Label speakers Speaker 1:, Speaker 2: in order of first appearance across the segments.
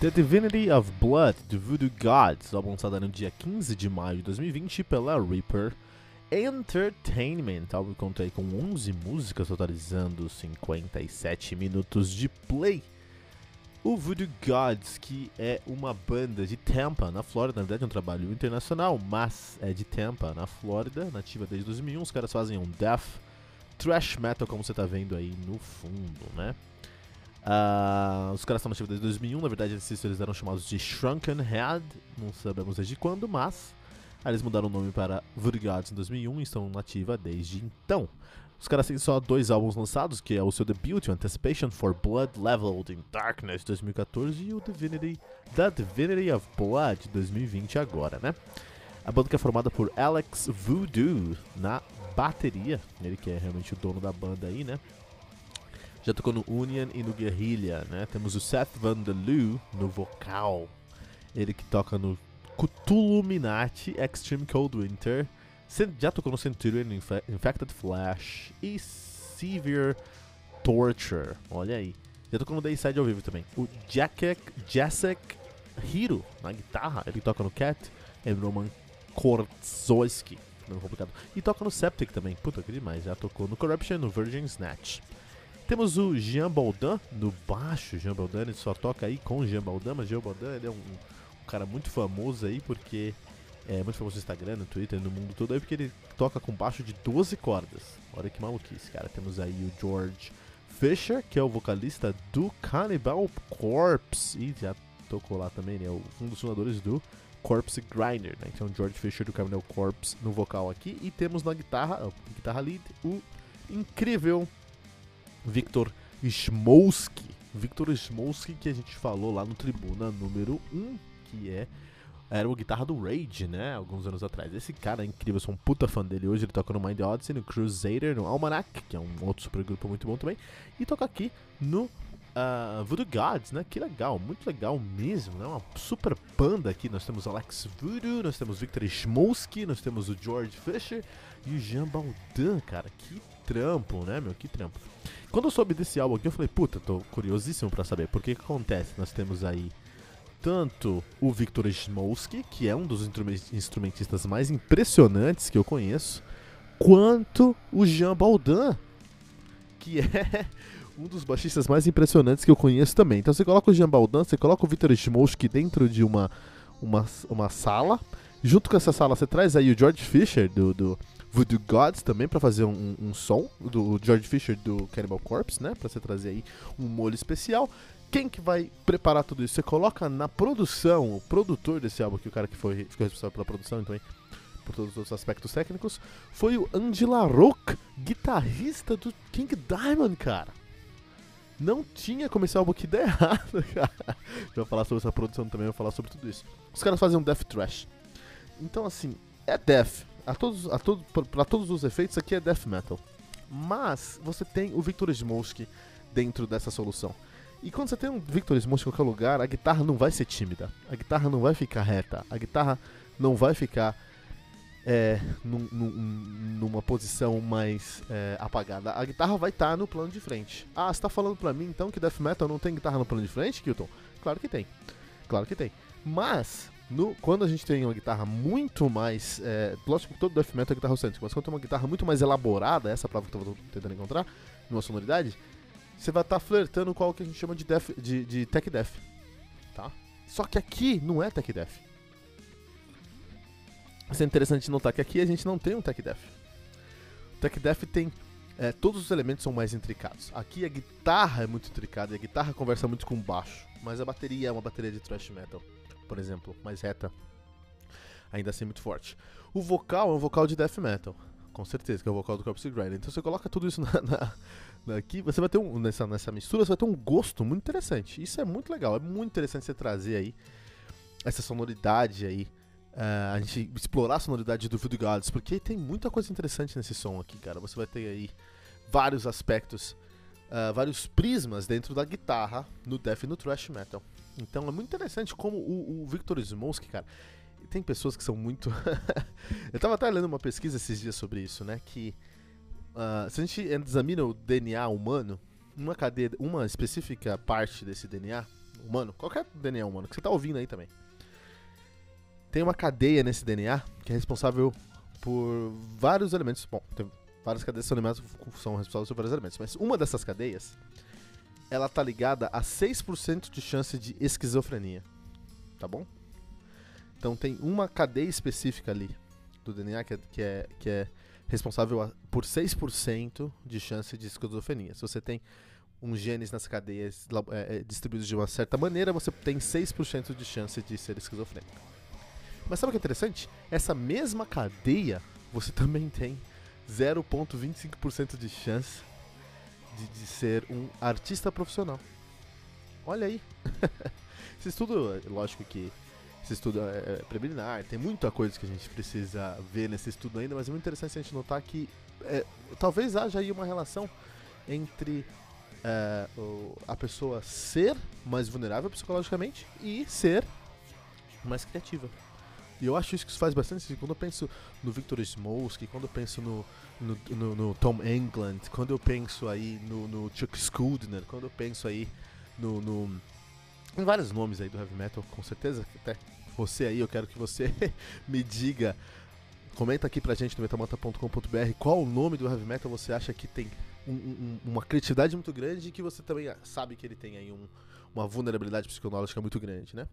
Speaker 1: The Divinity of Blood, do Voodoo Gods, álbum lançado no dia 15 de maio de 2020 pela Reaper Entertainment. Álbum conta aí com 11 músicas, totalizando 57 minutos de play. O Voodoo Gods, que é uma banda de Tampa, na Flórida, na verdade é um trabalho internacional, mas é de Tampa, na Flórida, nativa desde 2001. Os caras fazem um death thrash metal, como você está vendo aí no fundo, né? Uh, os caras estão nativos desde 2001, na verdade eles eram chamados de Shrunken Head, não sabemos desde quando, mas aí eles mudaram o nome para Gods em 2001 e estão nativa desde então. Os caras têm só dois álbuns lançados, que é o seu debut, o Anticipation for Blood Leveled in Darkness 2014 e o Divinity, The Divinity of Blood 2020 agora, né? A banda que é formada por Alex Voodoo na bateria, ele que é realmente o dono da banda aí, né? Já tocou no Union e no Guerrilla, né? Temos o Seth Vanderloo no vocal. Ele que toca no Cthulhuminati, Extreme Cold Winter. Já tocou no Centurion, Infe Infected Flash e Severe Torture. Olha aí. Já tocou no Dayside ao vivo também. O Jacek, Jacek Hiro na guitarra. Ele toca no Cat e Roman Korzoski. Complicado. E toca no Septic também. Puta que demais. Já tocou no Corruption no Virgin Snatch. Temos o Jean Baldan no baixo. Jean Baldan ele só toca aí com Jean Baldan, mas Jean Baldan ele é um, um, cara muito famoso aí porque é muito famoso no Instagram, no Twitter, no mundo todo aí porque ele toca com baixo de 12 cordas. Olha que maluquice, cara. Temos aí o George Fisher, que é o vocalista do Cannibal Corpse e já tocou lá também, né? Um dos fundadores do Corpse Grinder, né? Então George Fisher do Cannibal Corpse no vocal aqui e temos na guitarra, guitarra lead, o incrível Victor Smolski. Victor Smolski que a gente falou lá no Tribuna número 1, que é era o guitarra do Rage, né? Alguns anos atrás. Esse cara é incrível, eu sou um puta fã dele. Hoje ele toca no Mind Odyssey, no Crusader, no Almanac, que é um outro supergrupo muito bom também. E toca aqui no uh, Voodoo Gods, né? Que legal, muito legal mesmo, né? Uma super banda aqui. Nós temos Alex Voodoo, nós temos Victor Smolski, nós temos o George Fisher e o Jean Baldan, cara. Que trampo, né, meu? Que trampo. Quando eu soube desse álbum aqui, eu falei, puta, tô curiosíssimo para saber. Porque que acontece? Nós temos aí tanto o Victor Smolski, que é um dos instrumentistas mais impressionantes que eu conheço, quanto o Jean Baldan, que é um dos baixistas mais impressionantes que eu conheço também. Então você coloca o Jean Baldan, você coloca o Victor Smolski dentro de uma, uma, uma sala. Junto com essa sala você traz aí o George Fisher do, do Voodoo Gods também para fazer um, um, som do George Fisher do Cannibal Corpse, né? Para você trazer aí um molho especial. Quem que vai preparar tudo isso? Você coloca na produção, o produtor desse álbum, que o cara que foi ficou responsável pela produção, então por todos os aspectos técnicos, foi o Andy LaRocque, guitarrista do King Diamond, cara. Não tinha como esse álbum aqui dar errado, cara. Vou falar sobre essa produção também, vou falar sobre tudo isso. Os caras fazem um death trash. Então, assim, é death a todos, a todo, para todos os efeitos, aqui é death metal. Mas você tem o Victor Smolski dentro dessa solução. E quando você tem um Victor Smolski em qualquer lugar, a guitarra não vai ser tímida. A guitarra não vai ficar reta. A guitarra não vai ficar é, num, num, numa posição mais é, apagada. A guitarra vai estar tá no plano de frente. Ah, você está falando pra mim então que death metal não tem guitarra no plano de frente, Kilton? Claro que tem. Claro que tem. Mas no, quando a gente tem uma guitarra muito mais. É, lógico que todo death metal é guitarra autêntica, mas quando tem uma guitarra muito mais elaborada, essa prova que eu tô tentando encontrar, numa sonoridade, você vai estar tá flertando com algo que a gente chama de, def, de, de tech death. Tá? Só que aqui não é tech death. Isso é interessante notar que aqui a gente não tem um tech death. O tech death tem. É, todos os elementos são mais intricados. Aqui a guitarra é muito intricada e a guitarra conversa muito com baixo. Mas a bateria é uma bateria de thrash metal por exemplo, mais reta, ainda assim muito forte. O vocal é um vocal de death metal, com certeza, que é o vocal do Corpse Grinder. Então você coloca tudo isso na, na, aqui, você vai ter um, nessa, nessa mistura, você vai ter um gosto muito interessante. Isso é muito legal, é muito interessante você trazer aí essa sonoridade aí. Uh, a gente explorar a sonoridade do Voodoo Gods, porque tem muita coisa interessante nesse som aqui, cara. Você vai ter aí vários aspectos, uh, vários prismas dentro da guitarra no death e no thrash metal. Então é muito interessante como o, o Victor Smolsky, cara, tem pessoas que são muito. eu tava até lendo uma pesquisa esses dias sobre isso, né? Que uh, se a gente examina o DNA humano, uma cadeia, uma específica parte desse DNA humano, qualquer DNA humano que você tá ouvindo aí também, tem uma cadeia nesse DNA que é responsável por vários elementos. Bom, tem várias cadeias são, são responsáveis por vários elementos, mas uma dessas cadeias ela tá ligada a 6% de chance de esquizofrenia. Tá bom? Então tem uma cadeia específica ali do DNA que é, que é, que é responsável por 6% de chance de esquizofrenia. Se você tem uns genes nas cadeias é, é, distribuídos de uma certa maneira, você tem 6% de chance de ser esquizofrênico. Mas sabe o que é interessante? Essa mesma cadeia, você também tem 0,25% de chance de, de, ser um artista profissional. Olha aí. esse estudo, lógico que esse estudo é, é preliminar, tem muita coisa que a gente precisa ver nesse estudo ainda, mas é muito interessante a gente notar que é, talvez haja aí uma relação entre é, a pessoa ser mais vulnerável psicologicamente e ser mais criativa. E eu acho isso que faz bastante sentido. Quando eu penso no Victor Smolsky, quando eu penso no, no, no, no Tom England, quando eu penso aí no, no Chuck Schuldiner, quando eu penso aí no, no em vários nomes aí do heavy metal, com certeza. Até você aí, eu quero que você me diga. Comenta aqui pra gente no metamanta.com.br qual o nome do heavy metal você acha que tem um, um, uma criatividade muito grande e que você também sabe que ele tem aí um, uma vulnerabilidade psicológica muito grande, né?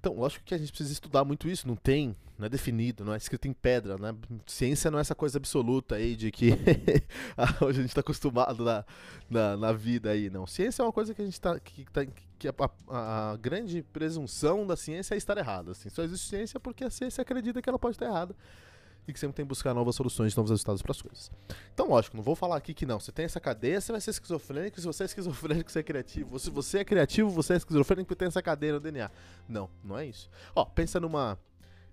Speaker 1: Então, lógico que a gente precisa estudar muito isso, não tem, não é definido, não é escrito em pedra, né? Ciência não é essa coisa absoluta aí de que a gente está acostumado na, na, na, vida aí, não. Ciência é uma coisa que a gente está que, tá, que a, a, a, grande presunção da ciência é estar errada, assim. Só existe ciência porque a ciência acredita que ela pode estar errada e que sempre tem que buscar novas soluções, novos resultados para as coisas. Então, lógico, não vou falar aqui que não. Você tem essa cadeia, você vai ser esquizofrênico. Se você é esquizofrênico, você é criativo. Se você é criativo, você é esquizofrênico e tem essa cadeia no DNA. Não, não é isso. Ó, pensa numa.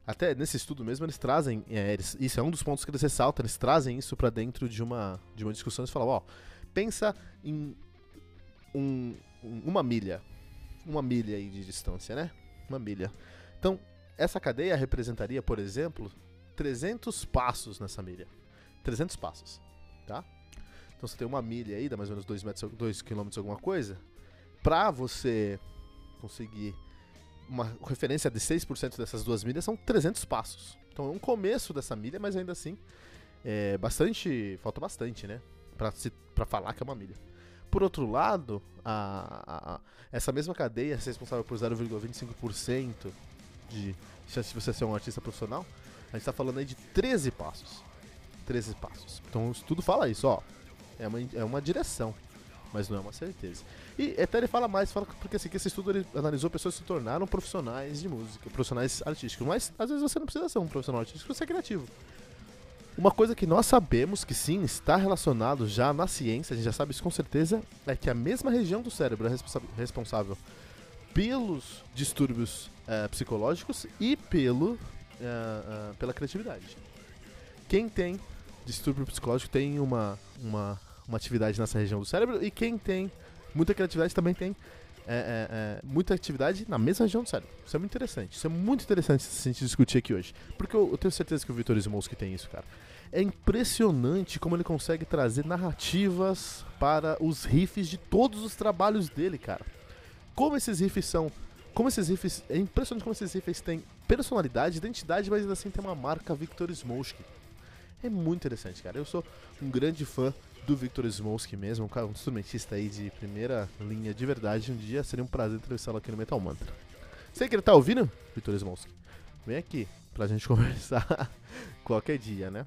Speaker 1: Até nesse estudo mesmo, eles trazem. É, eles, isso é um dos pontos que eles ressaltam. Eles trazem isso para dentro de uma, de uma discussão. Eles falam: ó, pensa em um, uma milha. Uma milha aí de distância, né? Uma milha. Então, essa cadeia representaria, por exemplo, 300 passos nessa milha. 300 passos, tá? Então você tem uma milha aí, dá mais ou menos 2 metros, 2 quilômetros alguma coisa. Pra você conseguir uma referência de 6% dessas duas milhas são 300 passos. Então é um começo dessa milha, mas ainda assim é bastante, falta bastante, né? Pra, se, pra falar que é uma milha. Por outro lado, a, a, a, essa mesma cadeia é responsável por 0,25% de chance de você ser um artista profissional. A gente tá falando aí de 13 passos. 13 passos. Então o estudo fala isso, ó. É uma, é uma direção, mas não é uma certeza. E até ele fala mais, fala porque assim, que esse estudo ele analisou pessoas que se tornaram profissionais de música, profissionais artísticos. Mas às vezes você não precisa ser um profissional artístico, você é criativo. Uma coisa que nós sabemos que sim está relacionado já na ciência, a gente já sabe isso com certeza, é que a mesma região do cérebro é responsável pelos distúrbios é, psicológicos e pelo uh, uh, pela criatividade. Quem tem distúrbio psicológico tem uma, uma, uma atividade nessa região do cérebro e quem tem muita criatividade também tem é, é, é, muita atividade na mesma região do cérebro. Isso é muito interessante. Isso é muito interessante se a gente discutir aqui hoje. Porque eu, eu tenho certeza que o Vitor Smolsky tem isso, cara. É impressionante como ele consegue trazer narrativas para os riffs de todos os trabalhos dele, cara. Como esses riffs são como esses riffs. É impressionante como esses riffs têm personalidade, identidade, mas ainda assim tem uma marca Victor Smolsky. É muito interessante, cara. Eu sou um grande fã do Victor Smolsky mesmo, um, cara, um instrumentista aí de primeira linha de verdade. Um dia seria um prazer entrevistá-lo aqui no Metal Mantra. Sei que ele tá ouvindo, Victor Smolsky? Vem aqui pra gente conversar qualquer dia, né?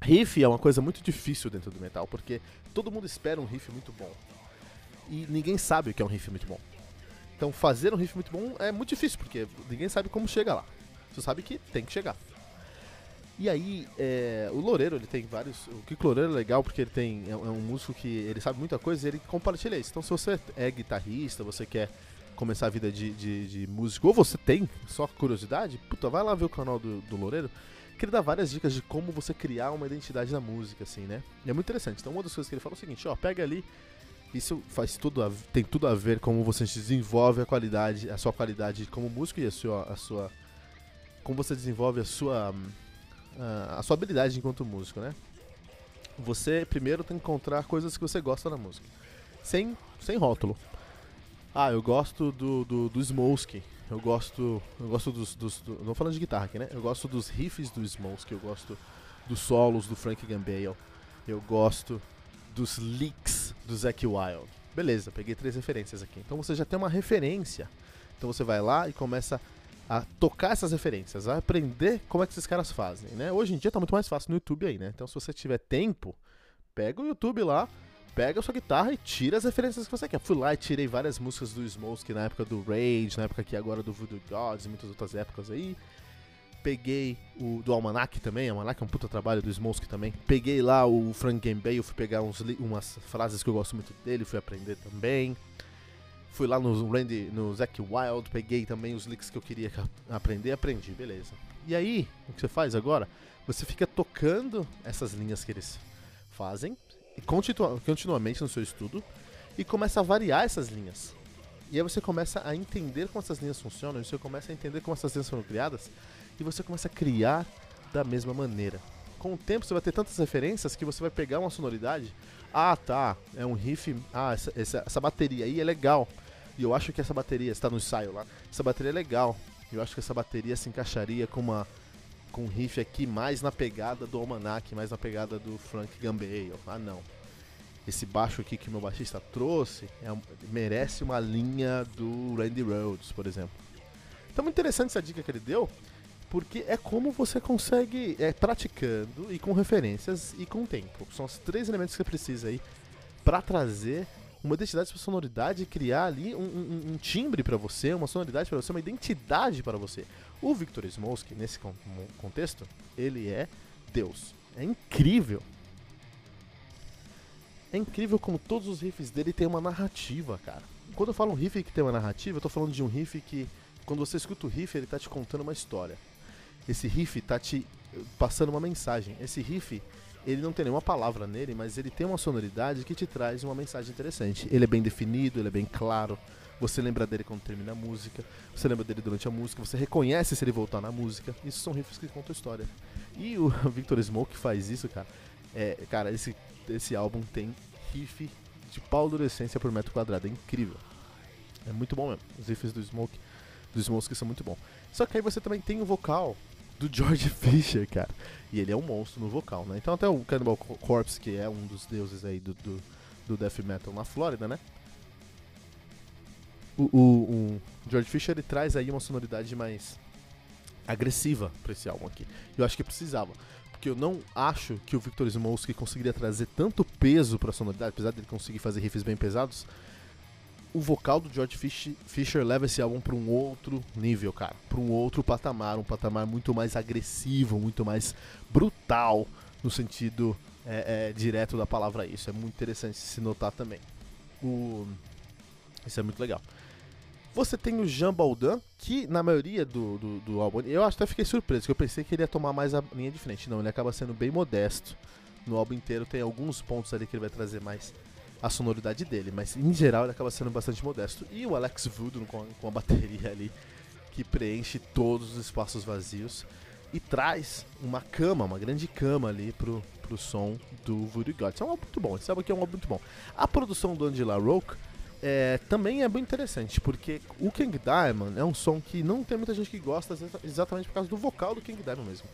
Speaker 1: Riff é uma coisa muito difícil dentro do metal, porque todo mundo espera um riff muito bom. E ninguém sabe o que é um riff muito bom. Então fazer um riff muito bom é muito difícil, porque ninguém sabe como chega lá. Você sabe que tem que chegar. E aí, é, o Loureiro, ele tem vários. O Kiko Loureiro é legal porque ele tem. É, é, um músico que ele sabe muita coisa e ele compartilha isso. Então, se você é guitarrista, você quer começar a vida de, de, de, músico, ou você tem só curiosidade, puta, vai lá ver o canal do, do Loureiro, que ele dá várias dicas de como você criar uma identidade na música, assim, né? E é muito interessante. Então, uma das coisas que ele fala é o seguinte, ó, pega ali, isso faz tudo a, tem tudo a ver como você desenvolve a qualidade, a sua qualidade como músico e a sua, a sua como você desenvolve a sua a sua habilidade enquanto músico, né? Você primeiro tem que encontrar coisas que você gosta na música, sem sem rótulo. Ah, eu gosto do, do, do. Eu gosto. Eu gosto dos. dos do, não falando de guitarra aqui, né? Eu gosto dos riffs do Smolsky, eu gosto dos solos do Frank Gambale. Eu gosto dos licks do Zack Wild. Beleza, peguei três referências aqui. Então você já tem uma referência. Então você vai lá e começa a tocar essas referências, a aprender como é que esses caras fazem, né? Hoje em dia tá muito mais fácil no YouTube aí, né? Então se você tiver tempo, pega o YouTube lá, pega a sua guitarra e tira as referências que você quer. Fui lá e tirei várias músicas do Smokesky na época do Rage, na época aqui agora do Voodoo Gods e muitas outras épocas aí. Peguei o do Almanac também, Almanac é um puta trabalho do Smokesky também. Peguei lá o Frank Gambale, fui pegar uns, umas frases que eu gosto muito dele, fui aprender também. Fui lá no Randy, no Zack Wild, peguei também os licks que eu queria aprender, aprendi, beleza. E aí, o que você faz agora? Você fica tocando essas linhas que eles fazem, continua, continuamente no seu estudo e começa a variar essas linhas. E aí você começa a entender como essas linhas funcionam, você começa a entender como essas linhas foram criadas e você começa a criar da mesma maneira. Com o tempo você vai ter tantas referências que você vai pegar uma sonoridade. Ah, tá, é um riff. Ah, essa, essa, essa bateria aí é legal. E eu acho que essa bateria, está no ensaio lá, essa bateria é legal. Eu acho que essa bateria se encaixaria com uma com um riff aqui mais na pegada do Almanac, mais na pegada do Frank Gambale. Ah, não. Esse baixo aqui que meu baixista trouxe é, merece uma linha do Randy Rhodes, por exemplo. Então, muito interessante essa dica que ele deu, porque é como você consegue, é praticando e com referências e com tempo. São os três elementos que você precisa aí para trazer uma identidade sua sonoridade e criar ali um, um, um timbre para você, uma sonoridade para você, uma identidade para você. O Victor Smolsky, nesse contexto, ele é Deus. É incrível. É incrível como todos os riffs dele têm uma narrativa, cara. Quando eu falo um riff que tem uma narrativa, eu tô falando de um riff que, quando você escuta o riff, ele tá te contando uma história. Esse riff tá te passando uma mensagem. Esse riff, ele não tem nenhuma palavra nele, mas ele tem uma sonoridade que te traz uma mensagem interessante. Ele é bem definido, ele é bem claro. Você lembra dele quando termina a música, você lembra dele durante a música, você reconhece se ele voltar na música. Isso são riffs que contam história. E o Victor Smoke faz isso, cara. É, cara, esse, esse álbum tem riff de pau adolescência por metro quadrado. É incrível. É muito bom mesmo. Os riffs do Smoke, do Smoke são muito bons. Só que aí você também tem o vocal do George Fisher, cara. E ele é um monstro no vocal, né? Então até o Cannibal Corpse, que é um dos deuses aí do, do, do death metal na Flórida, né? o, o, o, George Fisher ele traz aí uma sonoridade mais agressiva para esse álbum aqui. Eu acho que precisava, porque eu não acho que o Victor Smolsky conseguiria trazer tanto peso para a sonoridade, apesar dele conseguir fazer riffs bem pesados. O vocal do George Fisher leva esse álbum para um outro nível, cara, para um outro patamar, um patamar muito mais agressivo, muito mais brutal no sentido é, é, direto da palavra isso. É muito interessante se notar também. O... Isso é muito legal. Você tem o Jean Baldan, que na maioria do, do, do álbum, eu até fiquei surpreso, que eu pensei que ele ia tomar mais a linha de frente. Não, ele acaba sendo bem modesto. No álbum inteiro tem alguns pontos ali que ele vai trazer mais a sonoridade dele, mas em geral ele acaba sendo bastante modesto. E o Alex Voodoo com, com a bateria ali, que preenche todos os espaços vazios e traz uma cama, uma grande cama ali pro, pro som do Voodoo Gods. É um álbum muito bom, esse álbum aqui é um álbum muito bom. A produção do Angela Roque é, também é bem interessante, porque o King Diamond é um som que não tem muita gente que gosta exatamente por causa do vocal do King Diamond mesmo.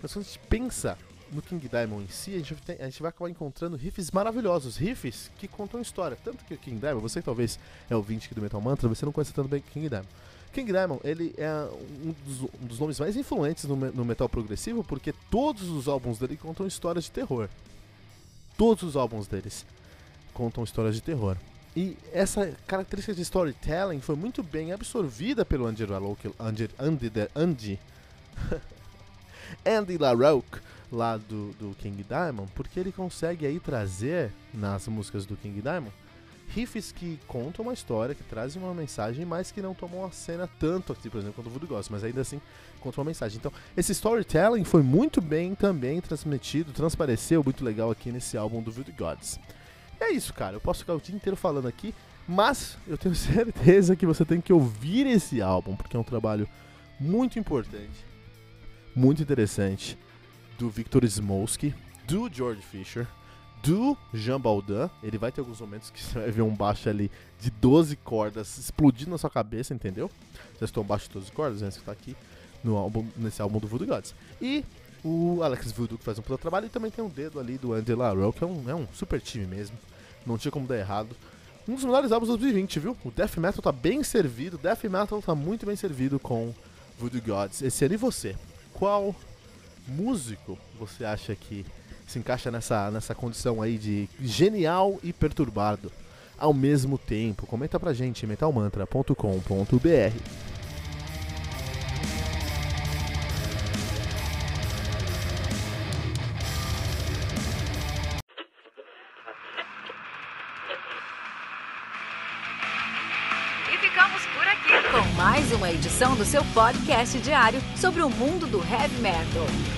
Speaker 1: Mas quando a gente pensa no King Diamond em si, a gente, tem, a gente vai acabar encontrando riffs maravilhosos, riffs que contam história. Tanto que o King Diamond, você talvez é o 20 aqui do Metal Mantra, você não conhece tanto bem King Diamond. King Diamond, ele é um dos, um dos nomes mais influentes no, no, metal progressivo, porque todos os álbuns dele contam histórias de terror. Todos os álbuns deles contam histórias de terror. E essa característica de storytelling foi muito bem absorvida pelo Andy LaRocque, Andy, Andy, Andy, Andy lá do, do King Diamond, porque ele consegue aí trazer nas músicas do King Diamond riffs que contam uma história, que trazem uma mensagem, mas que não tomam a cena tanto aqui, por exemplo, quanto o Voodoo Gods, mas ainda assim contam uma mensagem. Então, esse storytelling foi muito bem também transmitido, transpareceu muito legal aqui nesse álbum do Voodoo Gods. E é isso, cara. Eu posso ficar o dia inteiro falando aqui, mas eu tenho certeza que você tem que ouvir esse álbum, porque é um trabalho muito importante, muito interessante, do Victor Smolsky, do George Fisher, do Jean Baudin. Ele vai ter alguns momentos que você vai ver um baixo ali de 12 cordas explodindo na sua cabeça, entendeu? Já estou um baixo de 12 cordas, né? Você está aqui no álbum, nesse álbum do Voodoo Gods. E o Alex Voodoo que faz um puta trabalho e também tem um dedo ali do Andy LaRoe, que é um, é um super time mesmo. Não tinha como dar errado. Um dos melhores álbuns de 2020, viu? O Death Metal tá bem servido, o Death Metal tá muito bem servido com Voodoo Gods esse ano. E você? Qual músico você acha que se encaixa nessa, nessa condição aí de genial e perturbado ao mesmo tempo. Comenta pra gente, metalmantra.com.br.
Speaker 2: Edição do seu podcast diário sobre o mundo do heavy metal.